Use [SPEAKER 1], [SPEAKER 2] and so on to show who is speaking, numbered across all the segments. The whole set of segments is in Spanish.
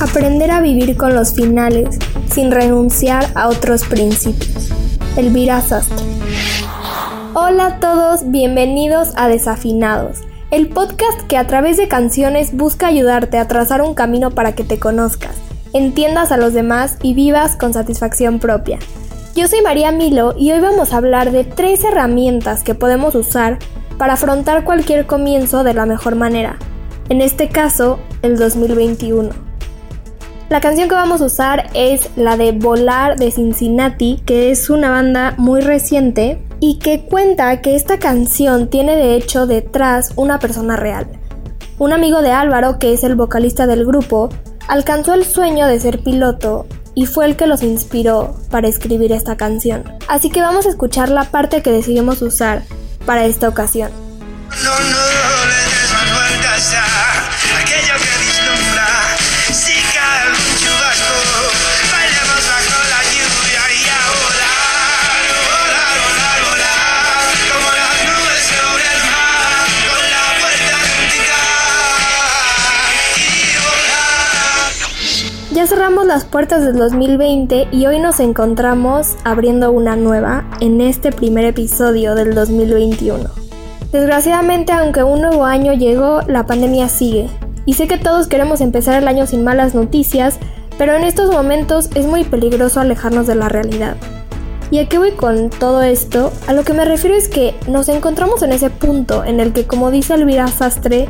[SPEAKER 1] Aprender a vivir con los finales sin renunciar a otros principios. Elvira Sastre. Hola a todos, bienvenidos a Desafinados, el podcast que a través de canciones busca ayudarte a trazar un camino para que te conozcas, entiendas a los demás y vivas con satisfacción propia. Yo soy María Milo y hoy vamos a hablar de tres herramientas que podemos usar para afrontar cualquier comienzo de la mejor manera, en este caso el 2021. La canción que vamos a usar es la de Volar de Cincinnati, que es una banda muy reciente y que cuenta que esta canción tiene de hecho detrás una persona real. Un amigo de Álvaro, que es el vocalista del grupo, alcanzó el sueño de ser piloto y fue el que los inspiró para escribir esta canción. Así que vamos a escuchar la parte que decidimos usar para esta ocasión. Ya cerramos las puertas del 2020 y hoy nos encontramos abriendo una nueva en este primer episodio del 2021. Desgraciadamente, aunque un nuevo año llegó, la pandemia sigue. Y sé que todos queremos empezar el año sin malas noticias, pero en estos momentos es muy peligroso alejarnos de la realidad. ¿Y a qué voy con todo esto? A lo que me refiero es que nos encontramos en ese punto en el que, como dice Elvira Sastre,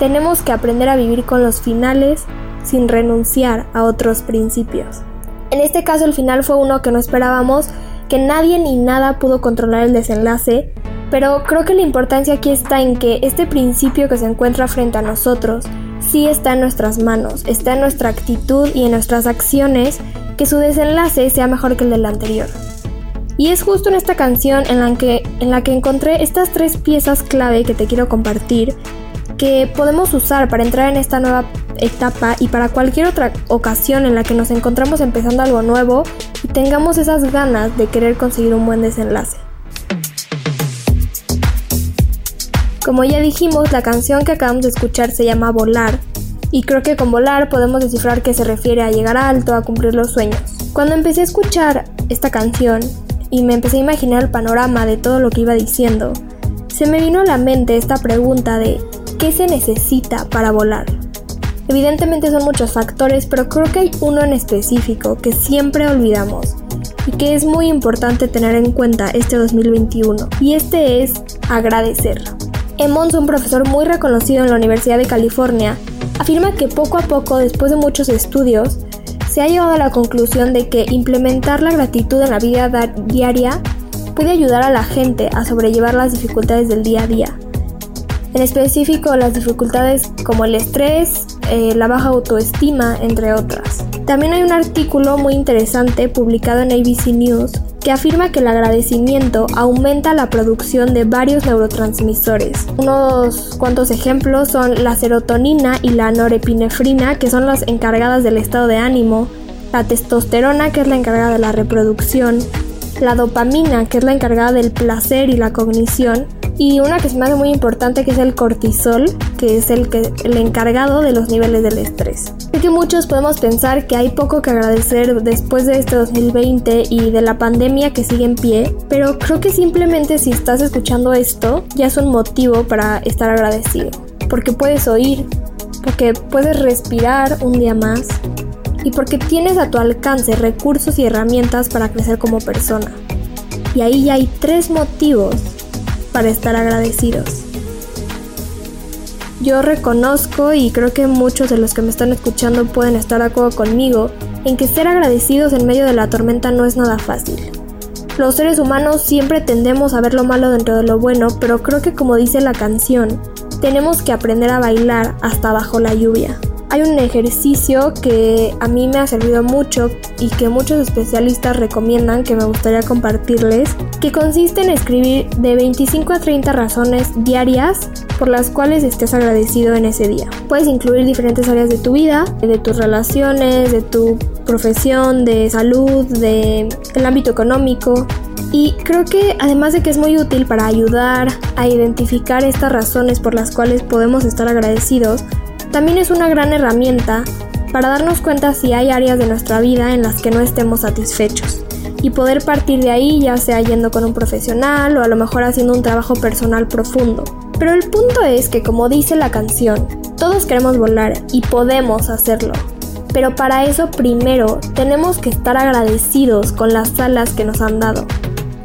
[SPEAKER 1] tenemos que aprender a vivir con los finales sin renunciar a otros principios. En este caso el final fue uno que no esperábamos, que nadie ni nada pudo controlar el desenlace, pero creo que la importancia aquí está en que este principio que se encuentra frente a nosotros sí está en nuestras manos, está en nuestra actitud y en nuestras acciones que su desenlace sea mejor que el del anterior. Y es justo en esta canción en la que, en la que encontré estas tres piezas clave que te quiero compartir que podemos usar para entrar en esta nueva etapa y para cualquier otra ocasión en la que nos encontramos empezando algo nuevo y tengamos esas ganas de querer conseguir un buen desenlace. Como ya dijimos, la canción que acabamos de escuchar se llama Volar, y creo que con volar podemos descifrar que se refiere a llegar alto, a cumplir los sueños. Cuando empecé a escuchar esta canción y me empecé a imaginar el panorama de todo lo que iba diciendo, se me vino a la mente esta pregunta de ¿qué se necesita para volar? Evidentemente son muchos factores, pero creo que hay uno en específico que siempre olvidamos y que es muy importante tener en cuenta este 2021, y este es agradecer. Emmons, un profesor muy reconocido en la Universidad de California, afirma que poco a poco, después de muchos estudios, se ha llegado a la conclusión de que implementar la gratitud en la vida diaria puede ayudar a la gente a sobrellevar las dificultades del día a día. En específico, las dificultades como el estrés, eh, la baja autoestima, entre otras. También hay un artículo muy interesante publicado en ABC News que afirma que el agradecimiento aumenta la producción de varios neurotransmisores. Unos cuantos ejemplos son la serotonina y la norepinefrina, que son las encargadas del estado de ánimo, la testosterona, que es la encargada de la reproducción, la dopamina, que es la encargada del placer y la cognición, y una que se me hace muy importante que es el cortisol, que es el, que, el encargado de los niveles del estrés. Sé que muchos podemos pensar que hay poco que agradecer después de este 2020 y de la pandemia que sigue en pie, pero creo que simplemente si estás escuchando esto ya es un motivo para estar agradecido, porque puedes oír, porque puedes respirar un día más y porque tienes a tu alcance recursos y herramientas para crecer como persona. Y ahí ya hay tres motivos para estar agradecidos. Yo reconozco y creo que muchos de los que me están escuchando pueden estar de acuerdo conmigo en que ser agradecidos en medio de la tormenta no es nada fácil. Los seres humanos siempre tendemos a ver lo malo dentro de lo bueno, pero creo que como dice la canción, tenemos que aprender a bailar hasta bajo la lluvia. Hay un ejercicio que a mí me ha servido mucho y que muchos especialistas recomiendan que me gustaría compartirles, que consiste en escribir de 25 a 30 razones diarias por las cuales estés agradecido en ese día. Puedes incluir diferentes áreas de tu vida, de tus relaciones, de tu profesión, de salud, de el ámbito económico, y creo que además de que es muy útil para ayudar a identificar estas razones por las cuales podemos estar agradecidos, también es una gran herramienta para darnos cuenta si hay áreas de nuestra vida en las que no estemos satisfechos y poder partir de ahí ya sea yendo con un profesional o a lo mejor haciendo un trabajo personal profundo. Pero el punto es que como dice la canción, todos queremos volar y podemos hacerlo. Pero para eso primero tenemos que estar agradecidos con las alas que nos han dado,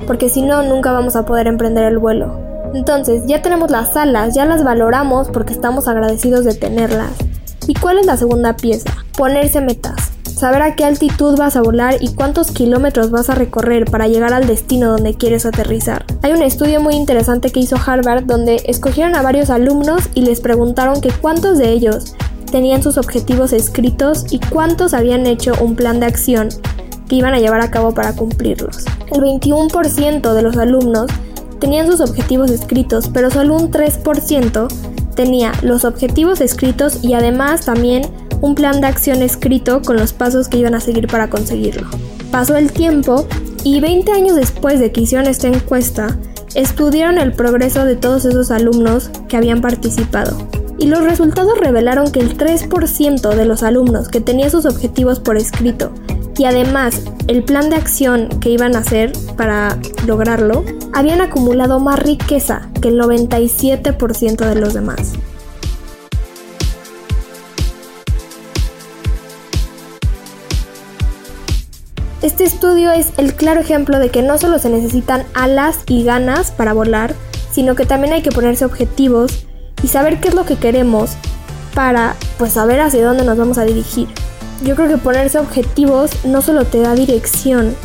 [SPEAKER 1] porque si no nunca vamos a poder emprender el vuelo. Entonces, ya tenemos las alas, ya las valoramos porque estamos agradecidos de tenerlas. ¿Y cuál es la segunda pieza? Ponerse metas. Saber a qué altitud vas a volar y cuántos kilómetros vas a recorrer para llegar al destino donde quieres aterrizar. Hay un estudio muy interesante que hizo Harvard donde escogieron a varios alumnos y les preguntaron que cuántos de ellos tenían sus objetivos escritos y cuántos habían hecho un plan de acción que iban a llevar a cabo para cumplirlos. El 21% de los alumnos tenían sus objetivos escritos, pero solo un 3% tenía los objetivos escritos y además también un plan de acción escrito con los pasos que iban a seguir para conseguirlo. Pasó el tiempo y 20 años después de que hicieron esta encuesta, estudiaron el progreso de todos esos alumnos que habían participado. Y los resultados revelaron que el 3% de los alumnos que tenían sus objetivos por escrito y además el plan de acción que iban a hacer para lograrlo, habían acumulado más riqueza que el 97% de los demás. Este estudio es el claro ejemplo de que no solo se necesitan alas y ganas para volar, sino que también hay que ponerse objetivos y saber qué es lo que queremos para pues saber hacia dónde nos vamos a dirigir yo creo que ponerse objetivos no solo te da dirección,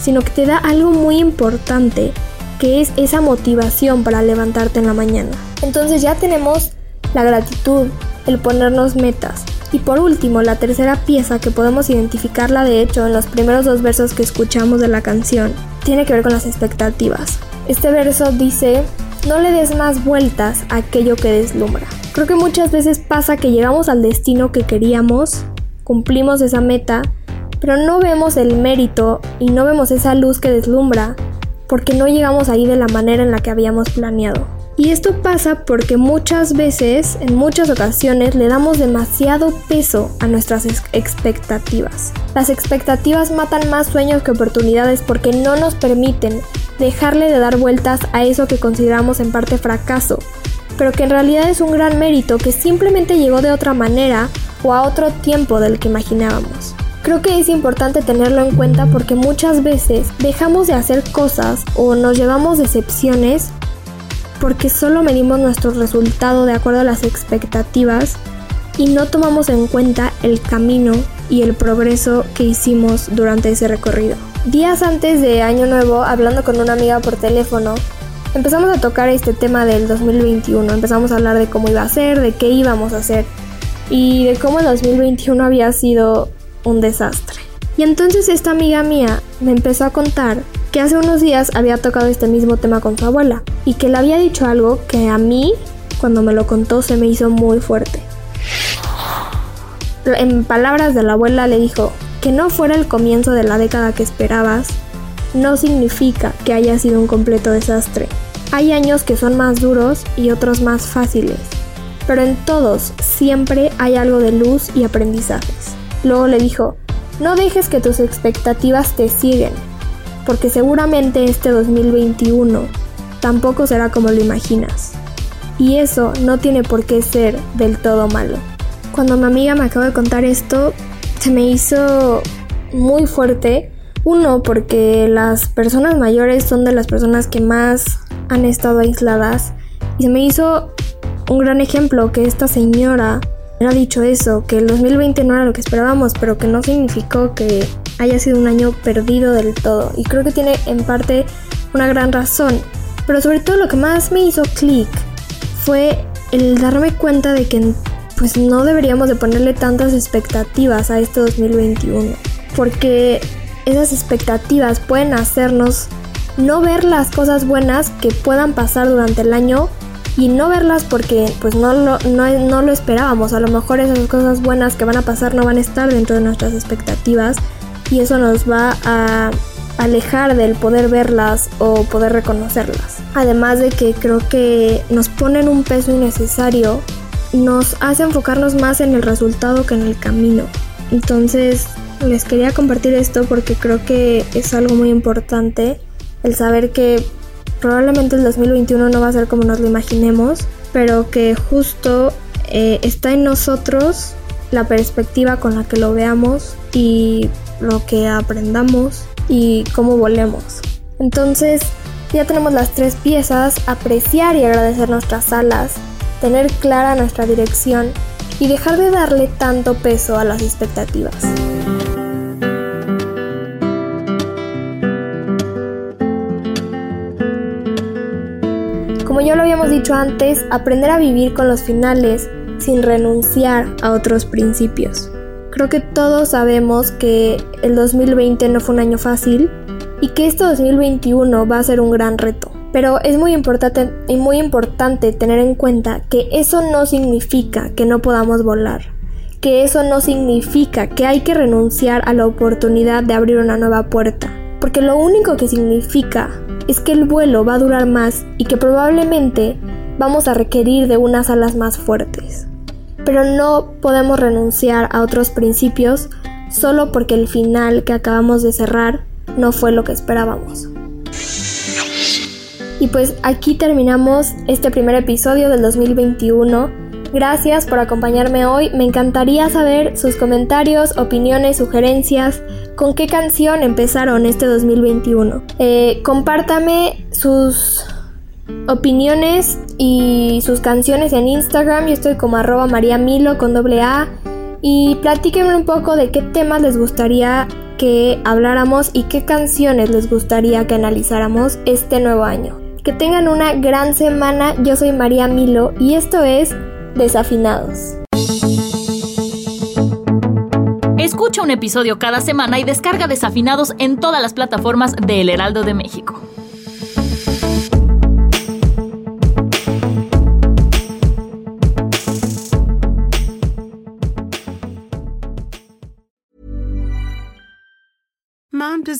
[SPEAKER 1] sino que te da algo muy importante, que es esa motivación para levantarte en la mañana. Entonces ya tenemos la gratitud, el ponernos metas. Y por último, la tercera pieza que podemos identificarla de hecho en los primeros dos versos que escuchamos de la canción, tiene que ver con las expectativas. Este verso dice, no le des más vueltas a aquello que deslumbra. Creo que muchas veces pasa que llegamos al destino que queríamos cumplimos esa meta, pero no vemos el mérito y no vemos esa luz que deslumbra porque no llegamos ahí de la manera en la que habíamos planeado. Y esto pasa porque muchas veces, en muchas ocasiones, le damos demasiado peso a nuestras expectativas. Las expectativas matan más sueños que oportunidades porque no nos permiten dejarle de dar vueltas a eso que consideramos en parte fracaso, pero que en realidad es un gran mérito que simplemente llegó de otra manera o a otro tiempo del que imaginábamos. Creo que es importante tenerlo en cuenta porque muchas veces dejamos de hacer cosas o nos llevamos decepciones porque solo medimos nuestro resultado de acuerdo a las expectativas y no tomamos en cuenta el camino y el progreso que hicimos durante ese recorrido. Días antes de Año Nuevo, hablando con una amiga por teléfono, empezamos a tocar este tema del 2021, empezamos a hablar de cómo iba a ser, de qué íbamos a hacer y de cómo el 2021 había sido un desastre. Y entonces esta amiga mía me empezó a contar que hace unos días había tocado este mismo tema con su abuela y que le había dicho algo que a mí, cuando me lo contó, se me hizo muy fuerte. En palabras de la abuela le dijo que no fuera el comienzo de la década que esperabas, no significa que haya sido un completo desastre. Hay años que son más duros y otros más fáciles pero en todos siempre hay algo de luz y aprendizajes. Luego le dijo, no dejes que tus expectativas te siguen, porque seguramente este 2021 tampoco será como lo imaginas. Y eso no tiene por qué ser del todo malo. Cuando mi amiga me acaba de contar esto, se me hizo muy fuerte. Uno, porque las personas mayores son de las personas que más han estado aisladas. Y se me hizo un gran ejemplo que esta señora ha dicho eso, que el 2020 no era lo que esperábamos, pero que no significó que haya sido un año perdido del todo. Y creo que tiene en parte una gran razón. Pero sobre todo lo que más me hizo clic fue el darme cuenta de que pues no deberíamos de ponerle tantas expectativas a este 2021. Porque esas expectativas pueden hacernos no ver las cosas buenas que puedan pasar durante el año y no verlas porque pues no lo, no, lo esperábamos. A lo mejor esas cosas buenas que van a pasar no van a estar dentro de nuestras expectativas y eso nos va a alejar del poder verlas o poder reconocerlas. Además de que creo que nos ponen un peso innecesario, nos hace enfocarnos más en el resultado que en el camino. Entonces les quería compartir esto porque creo que es algo muy importante el saber que probablemente el 2021 no va a ser como nos lo imaginemos, pero que justo eh, está en nosotros la perspectiva con la que lo veamos y lo que aprendamos y cómo volemos. Entonces ya tenemos las tres piezas, apreciar y agradecer nuestras alas, tener clara nuestra dirección y dejar de darle tanto peso a las expectativas. Dicho antes, aprender a vivir con los finales sin renunciar a otros principios. Creo que todos sabemos que el 2020 no fue un año fácil y que este 2021 va a ser un gran reto. Pero es muy importante, y muy importante tener en cuenta que eso no significa que no podamos volar, que eso no significa que hay que renunciar a la oportunidad de abrir una nueva puerta, porque lo único que significa es que el vuelo va a durar más y que probablemente vamos a requerir de unas alas más fuertes. Pero no podemos renunciar a otros principios solo porque el final que acabamos de cerrar no fue lo que esperábamos. Y pues aquí terminamos este primer episodio del 2021 Gracias por acompañarme hoy. Me encantaría saber sus comentarios, opiniones, sugerencias. ¿Con qué canción empezaron este 2021? Eh, compártame sus opiniones y sus canciones en Instagram. Yo estoy como arroba mariamilo con doble A. Y platíquenme un poco de qué temas les gustaría que habláramos y qué canciones les gustaría que analizáramos este nuevo año. Que tengan una gran semana. Yo soy María Milo y esto es Desafinados.
[SPEAKER 2] Escucha un episodio cada semana y descarga Desafinados en todas las plataformas de El Heraldo de México.